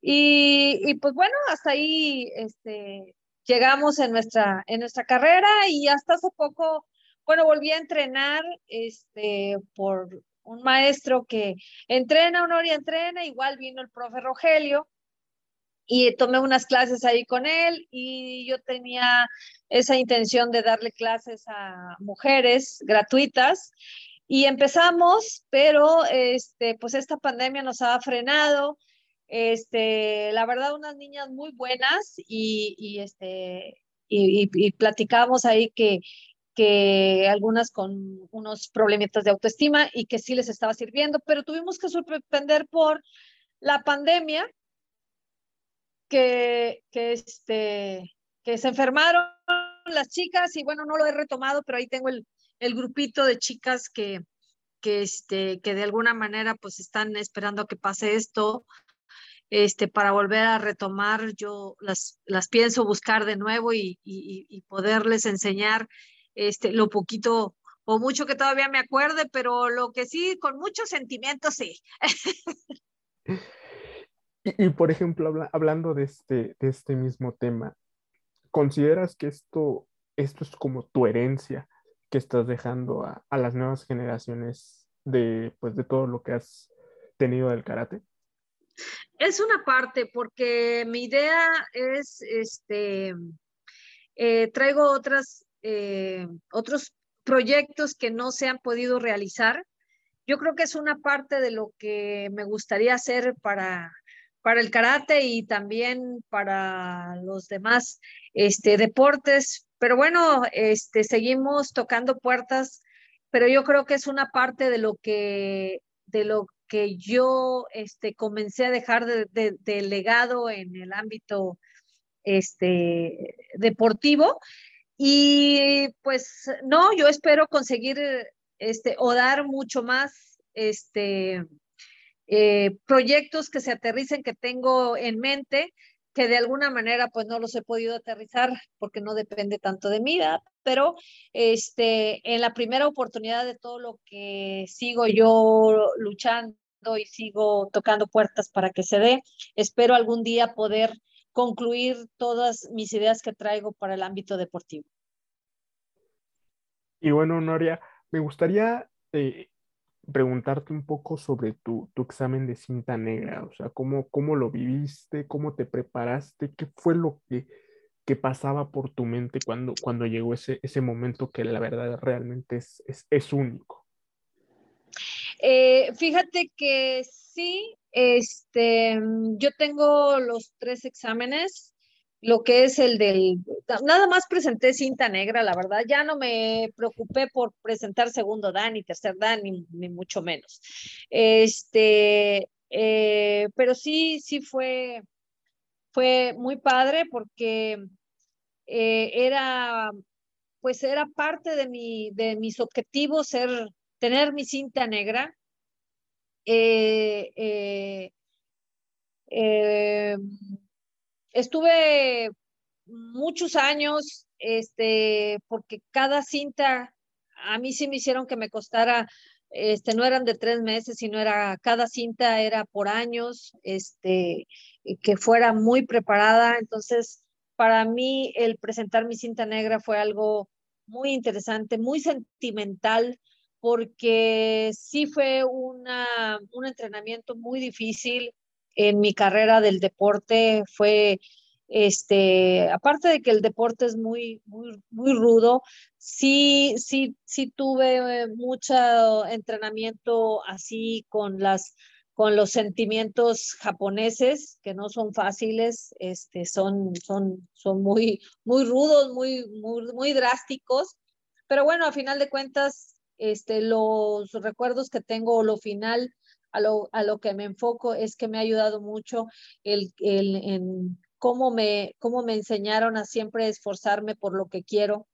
Y, pues bueno, hasta ahí este, llegamos en nuestra, en nuestra carrera y hasta hace poco, bueno, volví a entrenar este, por un maestro que entrena, y entrena, igual vino el profe Rogelio y tomé unas clases ahí con él y yo tenía esa intención de darle clases a mujeres gratuitas y empezamos, pero este, pues esta pandemia nos ha frenado este, la verdad, unas niñas muy buenas y, este, y, platicamos ahí que, que algunas con unos problemitas de autoestima y que sí les estaba sirviendo, pero tuvimos que suspender por la pandemia que, que, este, que se enfermaron las chicas y bueno, no lo he retomado, pero ahí tengo el, el grupito de chicas que, que, este, que de alguna manera pues están esperando a que pase esto este, para volver a retomar, yo las, las pienso buscar de nuevo y, y, poderles enseñar este, lo poquito o mucho que todavía me acuerde, pero lo que sí, con muchos sentimientos, sí. <laughs> y, por ejemplo, hablando de este, de este mismo tema, ¿consideras que esto, esto es como tu herencia que estás dejando a, a las nuevas generaciones de, pues, de todo lo que has tenido del karate? Es una parte, porque mi idea es, este, eh, traigo otras, eh, otros proyectos que no se han podido realizar. Yo creo que es una parte de lo que me gustaría hacer para, para el karate y también para los demás este, deportes. Pero bueno, este, seguimos tocando puertas, pero yo creo que es una parte de lo que, de lo que yo este, comencé a dejar de, legado en el ámbito este, deportivo. Y pues no, yo espero conseguir este, o dar mucho más este, eh, proyectos que se aterricen que tengo en mente que de alguna manera pues no los he podido aterrizar porque no depende tanto de mí, pero este, en la primera oportunidad de todo lo que sigo yo luchando y sigo tocando puertas para que se dé, espero algún día poder concluir todas mis ideas que traigo para el ámbito deportivo. Y bueno, Noria, me gustaría eh, preguntarte un poco sobre tu, tu, examen de cinta negra, o sea, cómo, cómo lo viviste, cómo te preparaste, qué fue lo que qué pasaba por tu mente cuando, cuando llegó ese, ese momento que la verdad realmente es, es, único? Eh, fíjate que sí, este, yo tengo los tres exámenes, lo que es el del, nada más presenté cinta negra, la verdad, ya no me preocupé por presentar segundo Dan y tercer Dan, ni, ni mucho menos. Este, eh, pero sí, sí fue, fue muy padre porque eh, era, pues era parte de, mi, de mis objetivos ser, tener mi cinta negra. Eh, estuve muchos años, este, porque cada cinta, a mí sí me hicieron que me costara este, no eran de tres meses, sino era, cada cinta era por años, este, que fuera muy preparada. Entonces, para mí el presentar mi cinta negra fue algo muy interesante, muy sentimental, porque sí fue un entrenamiento muy difícil en mi carrera del deporte. Fue este, aparte de que el deporte es muy, muy, muy rudo, sí, sí, sí tuve mucho entrenamiento así con las con los sentimientos japoneses que no son fáciles, este, son, son, son muy, muy rudos, muy, muy, muy drásticos, pero bueno, a final de cuentas, este, los recuerdos que tengo, lo final, a lo, a lo que me enfoco es que me ha ayudado mucho el, el, en cómo me, cómo me enseñaron a siempre esforzarme por lo que quiero.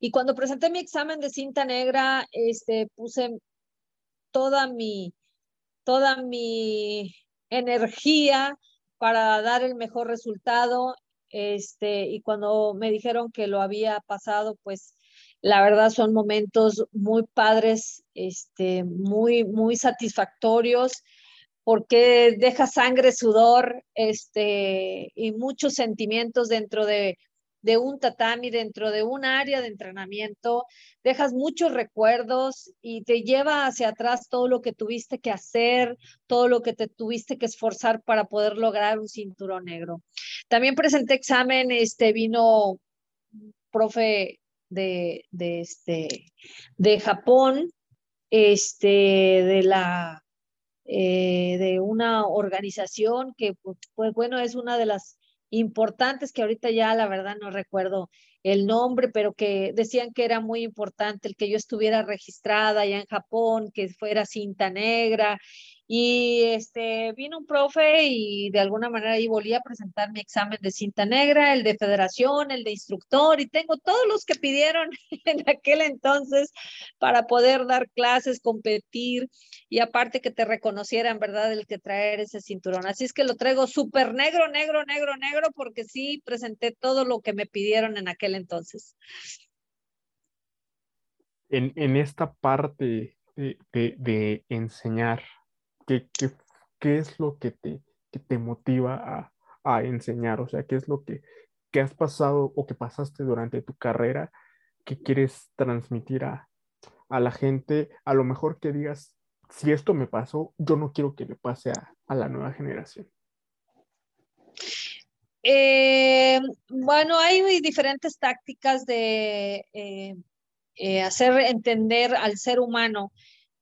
Y cuando presenté mi examen de cinta negra, este, puse toda mi, toda mi energía para dar el mejor resultado. Este, y cuando me dijeron que lo había pasado, pues la verdad son momentos muy padres, este, muy, muy satisfactorios porque deja sangre, sudor, este, y muchos sentimientos dentro de, de un tatami, dentro de un área de entrenamiento, dejas muchos recuerdos y te lleva hacia atrás todo lo que tuviste que hacer, todo lo que te tuviste que esforzar para poder lograr un cinturón negro. También presenté examen, este vino profe de, de, este, de Japón, este, de la eh, de una organización que, pues, pues, bueno, es una de las importantes que ahorita ya la verdad no recuerdo el nombre, pero que decían que era muy importante el que yo estuviera registrada allá en Japón, que fuera cinta negra y este, vino un profe y de alguna manera ahí volví a presentar mi examen de cinta negra, el de federación, el de instructor, y tengo todos los que pidieron <laughs> en aquel entonces para poder dar clases, competir, y aparte que te reconocieran, ¿verdad?, el que traer ese cinturón. Así es que lo traigo súper negro, negro, negro, negro, porque sí presenté todo lo que me pidieron en aquel entonces. En, en esta parte de, de enseñar ¿qué, qué, es lo que te, te motiva a, a, enseñar? O sea, ¿qué es lo que, que, has pasado o que pasaste durante tu carrera que quieres transmitir a, a la gente? A lo mejor que digas, si esto me pasó, yo no quiero que le pase a, a la nueva generación. Eh, bueno, hay diferentes tácticas de eh, eh, hacer entender al ser humano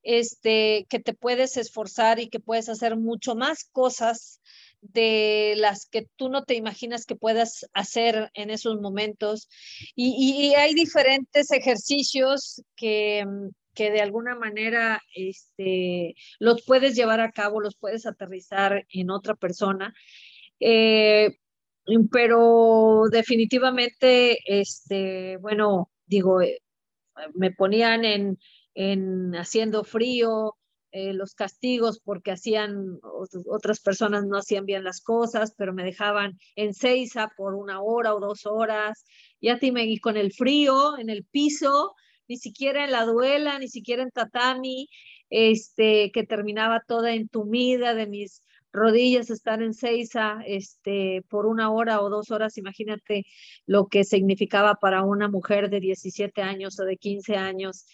este, que te puedes esforzar y que puedes hacer mucho más cosas de las que tú no te imaginas que puedas hacer en esos momentos. Y, hay diferentes ejercicios que, que, de alguna manera este, los puedes llevar a cabo, los puedes aterrizar en otra persona. Eh, pero definitivamente, este, bueno, digo, eh, me ponían en, en haciendo frío, eh, los castigos porque hacían, otras personas no hacían bien las cosas, pero me dejaban en Seiza por una hora o dos horas, ya te y con el frío en el piso, ni siquiera en la duela, ni siquiera en tatami, este, que terminaba toda entumida de mis rodillas estar en Seiza este, por una hora o dos horas, imagínate lo que significaba para una mujer de 17 años o de 15 años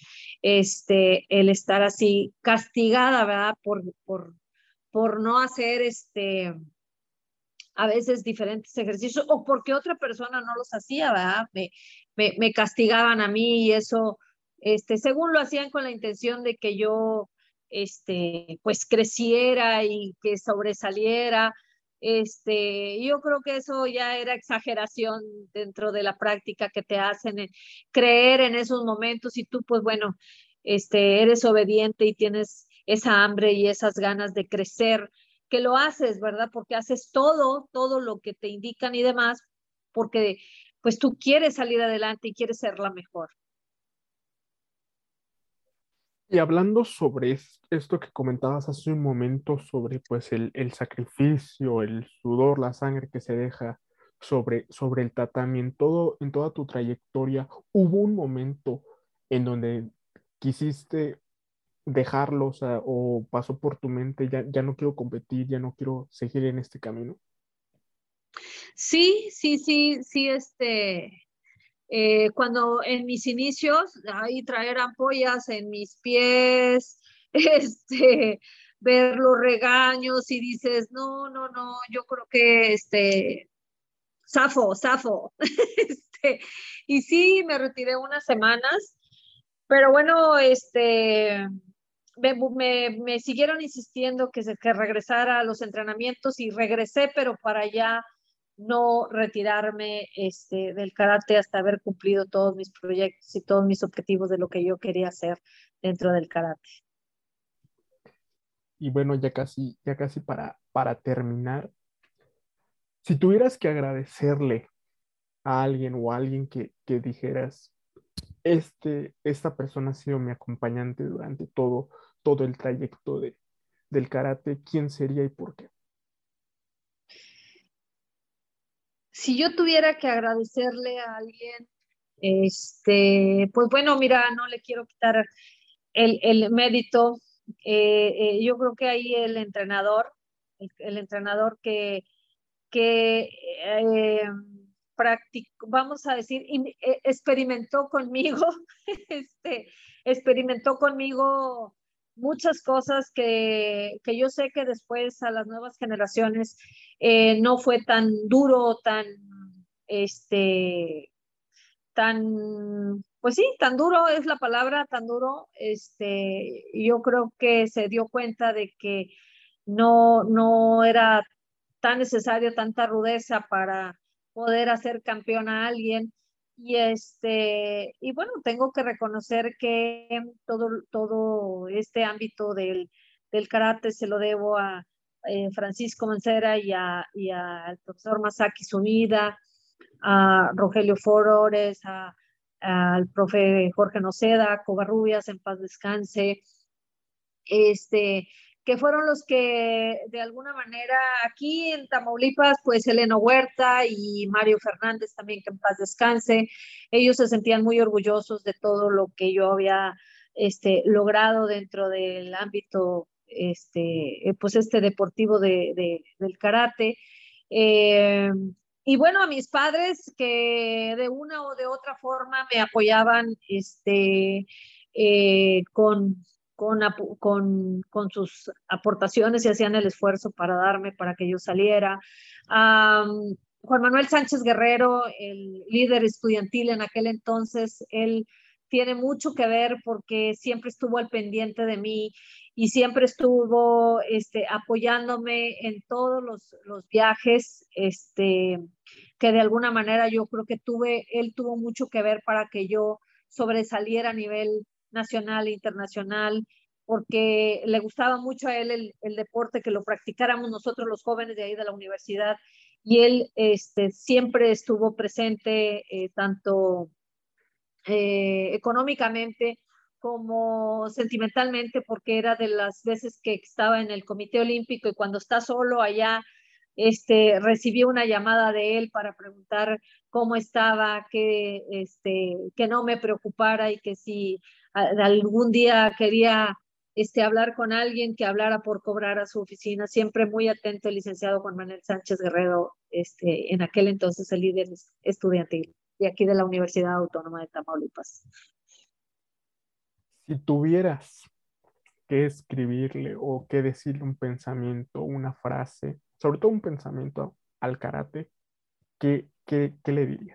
este, el estar así castigada, ¿verdad? Por, por, por no hacer este, a veces diferentes ejercicios o porque otra persona no los hacía, ¿verdad? Me, me, me castigaban a mí y eso, este, según lo hacían con la intención de que yo, este, pues creciera y que sobresaliera. Este, yo creo que eso ya era exageración dentro de la práctica que te hacen creer en esos momentos y tú, pues bueno, este, eres obediente y tienes esa hambre y esas ganas de crecer que lo haces, ¿verdad? Porque haces todo, todo lo que te indican y demás, porque pues tú quieres salir adelante y quieres ser la mejor. Y hablando sobre esto que comentabas hace un momento, sobre pues el, el sacrificio, el sudor, la sangre que se deja sobre, sobre el tatami, en, todo, en toda tu trayectoria, ¿hubo un momento en donde quisiste dejarlo, o, pasó por tu mente, ya, ya no quiero competir, ya no quiero seguir en este camino? Sí, sí, sí, sí, este, eh, cuando en mis inicios, ahí traer ampollas en mis pies, <laughs> este, ver los regaños y dices, no, no, no, yo creo que, este, zafo, zafo, <laughs> este, y sí, me retiré unas semanas, pero bueno, este, me, siguieron insistiendo que, que regresara a los entrenamientos y regresé, pero para ya no retirarme este, del karate hasta haber cumplido todos mis proyectos y todos mis objetivos de lo que yo quería hacer dentro del karate. Y bueno, ya casi, ya casi para, para terminar, si tuvieras que agradecerle a alguien o a alguien que, que dijeras, este, esta persona ha sido mi acompañante durante todo, todo el trayecto de, del karate, ¿quién sería y por qué? Si yo tuviera que agradecerle a alguien, este, pues bueno, mira, no le quiero quitar el, mérito. Eh, eh, yo creo que ahí el entrenador, el, entrenador que, eh, vamos a decir, experimentó conmigo, <laughs> este, experimentó conmigo muchas cosas que, que, yo sé que después a las nuevas generaciones eh, no fue tan duro, tan, este, tan, pues sí, tan duro es la palabra, tan duro, este, yo creo que se dio cuenta de que no, no era tan necesario tanta rudeza para poder hacer campeón a alguien. Y este, y bueno, tengo que reconocer que todo, todo este ámbito del, del karate se lo debo a eh, Francisco Mancera y, a, y al profesor Masaki Sumida, a Rogelio Forores, a, al profe Jorge Noceda, Covarrubias, en paz descanse, este, que fueron los que de alguna manera aquí en Tamaulipas, pues Elena Huerta y Mario Fernández también, que en paz descanse, ellos se sentían muy orgullosos de todo lo que yo había este, logrado dentro del ámbito este, pues este deportivo de, del karate. Eh, y bueno, a mis padres que de una o de otra forma me apoyaban este, eh, con con, con, con, sus aportaciones y hacían el esfuerzo para darme, para que yo saliera. Juan Manuel Sánchez Guerrero, el líder estudiantil en aquel entonces, él tiene mucho que ver porque siempre estuvo al pendiente de mí y siempre estuvo este, apoyándome en todos los, los viajes, este, que de alguna manera yo creo que tuve, él tuvo mucho que ver para que yo sobresaliera a nivel nacional e internacional, porque le gustaba mucho a él el, deporte, que lo practicáramos nosotros los jóvenes de ahí de la universidad, y él este, siempre estuvo presente eh, tanto eh, económicamente como sentimentalmente, porque era de las veces que estaba en el Comité Olímpico y cuando está solo allá, este, recibí una llamada de él para preguntar cómo estaba, que, este, que no me preocupara y que si algún día quería este, hablar con alguien que hablara por cobrar a su oficina, siempre muy atento el licenciado Juan Manuel Sánchez Guerrero, este, en aquel entonces el líder estudiantil de aquí de la Universidad Autónoma de Tamaulipas. Si tuvieras que escribirle o que decirle un pensamiento, una frase, sobre todo un pensamiento al karate, ¿qué, qué, qué le dirías?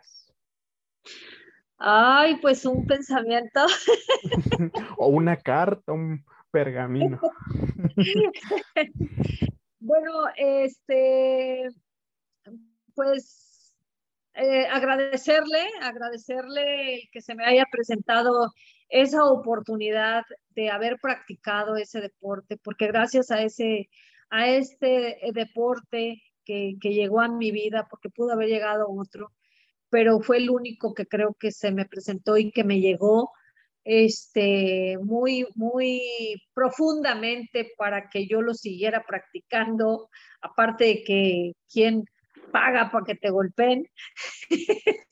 Ay, pues un pensamiento. <laughs> o una carta, un pergamino. <laughs> bueno, este, pues eh, agradecerle, agradecerle el que se me haya presentado esa oportunidad de haber practicado ese deporte, porque gracias a ese, a este eh, deporte que, que llegó a mi vida, porque pudo haber llegado otro, pero fue el único que creo que se me presentó y que me llegó este, muy, muy profundamente para que yo lo siguiera practicando, aparte de que quien paga para que te golpeen. <laughs>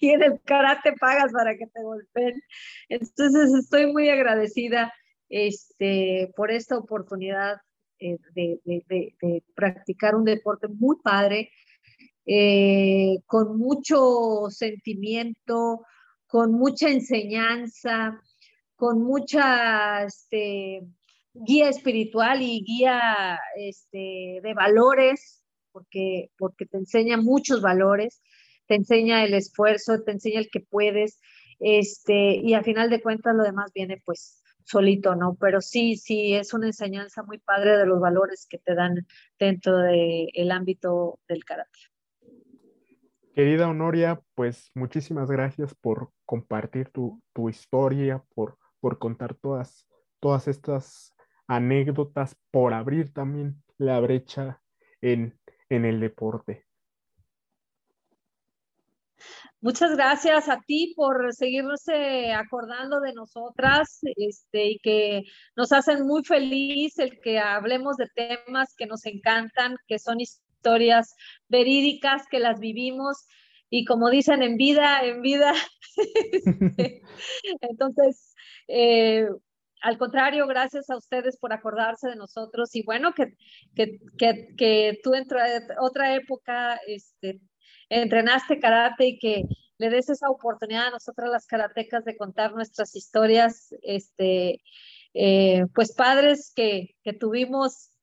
y en el karate pagas para que te golpeen. Entonces estoy muy agradecida este, por esta oportunidad eh, de, practicar un deporte muy padre, eh, con mucho sentimiento, con mucha enseñanza, con mucha este, guía espiritual y guía este, de valores, porque, porque te enseña muchos valores te enseña el esfuerzo, te enseña el que puedes, este, y al final de cuentas lo demás viene pues solito, ¿no? Pero sí, sí, es una enseñanza muy padre de los valores que te dan dentro del ámbito del karate. Querida Honoria, pues muchísimas gracias por compartir tu, historia, por, por contar todas, todas estas anécdotas, por abrir también la brecha en, en el deporte. Muchas gracias a ti por seguirse acordando de nosotras este, y que nos hacen muy feliz el que hablemos de temas que nos encantan, que son historias verídicas, que las vivimos y como dicen en vida, en vida. <laughs> Este, entonces, eh, al contrario, gracias a ustedes por acordarse de nosotros y bueno, que, que, que, que tú en otra época este, entrenaste karate y que le des esa oportunidad a nosotras las karatecas de contar nuestras historias, este, eh, pues padres que, que, tuvimos.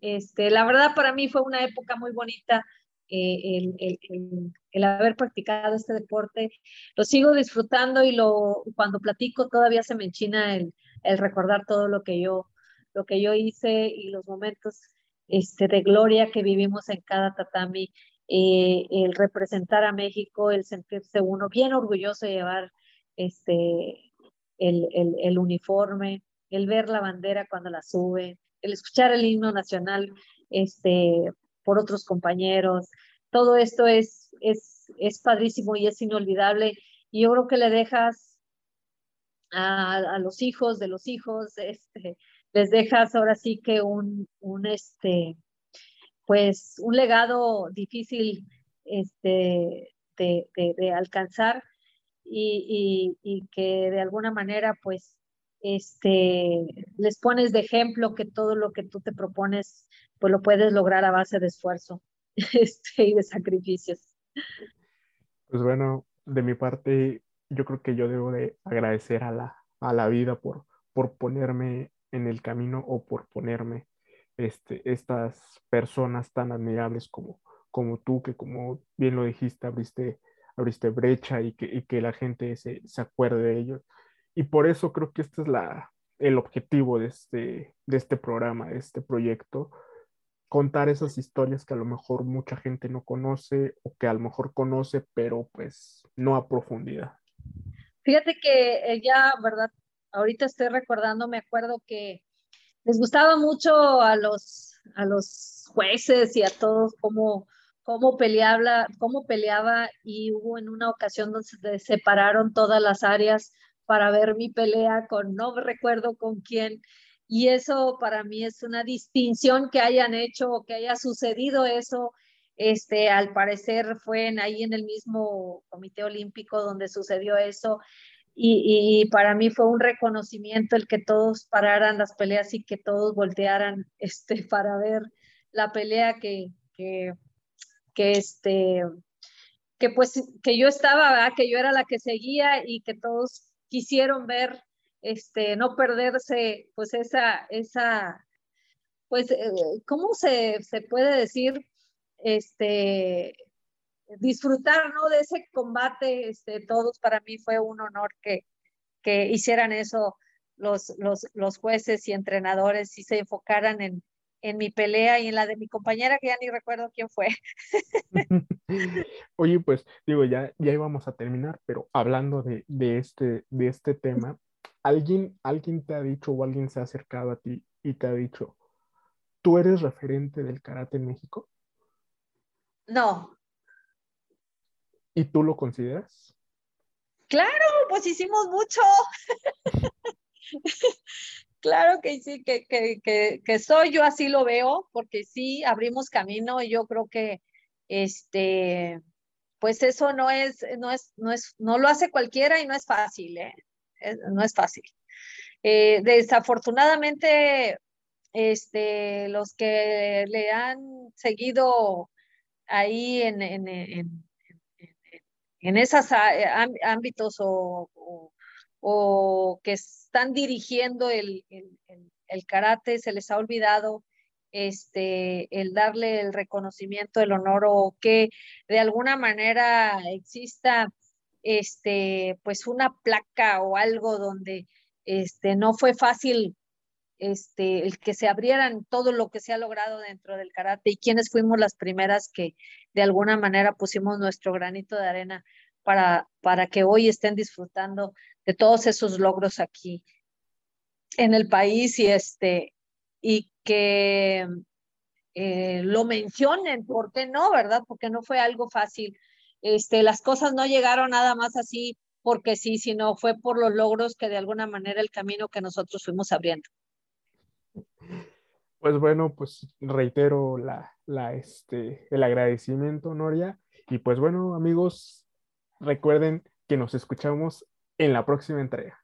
Este, la verdad para mí fue una época muy bonita eh, el, el, el, haber practicado este deporte. Lo sigo disfrutando y lo, cuando platico todavía se me enchina el, recordar todo lo que yo, lo que yo hice y los momentos este, de gloria que vivimos en cada tatami eh, el representar a México, el sentirse uno bien orgulloso de llevar este, el, el, uniforme, el ver la bandera cuando la sube, el escuchar el himno nacional este, por otros compañeros. Todo esto es, es, es padrísimo y es inolvidable. Y yo creo que le dejas a, a los hijos de los hijos, este, les dejas ahora sí que un, un, este, pues un legado difícil este, de, alcanzar y, que de alguna manera pues este, les pones de ejemplo que todo lo que tú te propones pues lo puedes lograr a base de esfuerzo <laughs> este, y de sacrificios. Pues bueno, de mi parte yo creo que yo debo de agradecer a la, a la vida por, por ponerme en el camino o por ponerme este, estas personas tan admirables como, como tú, que como bien lo dijiste, abriste, abriste brecha y que, que la gente se, se, acuerde de ellos. Y por eso creo que este es la, el objetivo de este, de este programa, de este proyecto, contar esas historias que a lo mejor mucha gente no conoce o que a lo mejor conoce, pero pues no a profundidad. Fíjate que ya, ¿verdad? Ahorita estoy recordando, me acuerdo que les gustaba mucho a los, a los jueces y a todos cómo, cómo, peleaba, cómo peleaba y hubo en una ocasión donde se separaron todas las áreas para ver mi pelea con no recuerdo con quién. Y eso para mí es una distinción que hayan hecho o que haya sucedido eso. Este, al parecer fue en, ahí en el mismo Comité Olímpico donde sucedió eso y, para mí fue un reconocimiento el que todos pararan las peleas y que todos voltearan <laughs> este, para ver la pelea que, que, que, este, que pues que yo estaba, que yo era la que seguía y que todos quisieron ver, este, no perderse pues esa, esa pues, eh, ¿cómo se, se puede decir? este, disfrutar, ¿no? De ese combate, este, todos para mí fue un honor que, que hicieran eso los, los, los jueces y entrenadores y se enfocaran en, en mi pelea y en la de mi compañera, que ya ni recuerdo quién fue. <laughs> Oye, pues digo, ya, ya íbamos a terminar, pero hablando de, de, este, de este tema, ¿alguien, ¿alguien te ha dicho o alguien se ha acercado a ti y te ha dicho, tú eres referente del karate en México? No. ¿Y tú lo consideras? Claro, pues hicimos mucho. <laughs> claro que sí, que, que, que, soy, yo así lo veo, porque sí, abrimos camino y yo creo que este, pues eso no es, no es, no es, no lo hace cualquiera y no es fácil, ¿eh? no es fácil. Eh, desafortunadamente, este, los que le han seguido ahí en, en, en, en esos ámbitos o, o que están dirigiendo el, el, karate, se les ha olvidado este, el darle el reconocimiento, el honor o que de alguna manera exista este, pues una placa o algo donde este, no fue fácil este, el que se abrieran todo lo que se ha logrado dentro del karate y quienes fuimos las primeras que de alguna manera pusimos nuestro granito de arena para, para que hoy estén disfrutando de todos esos logros aquí en el país y este y que eh, lo mencionen, ¿por qué no, verdad? Porque no fue algo fácil. Este, las cosas no llegaron nada más así porque sí, sino fue por los logros que de alguna manera el camino que nosotros fuimos abriendo. Pues bueno, pues reitero la, la, este, el agradecimiento, Noria. Y pues bueno, amigos, recuerden que nos escuchamos en la próxima entrega.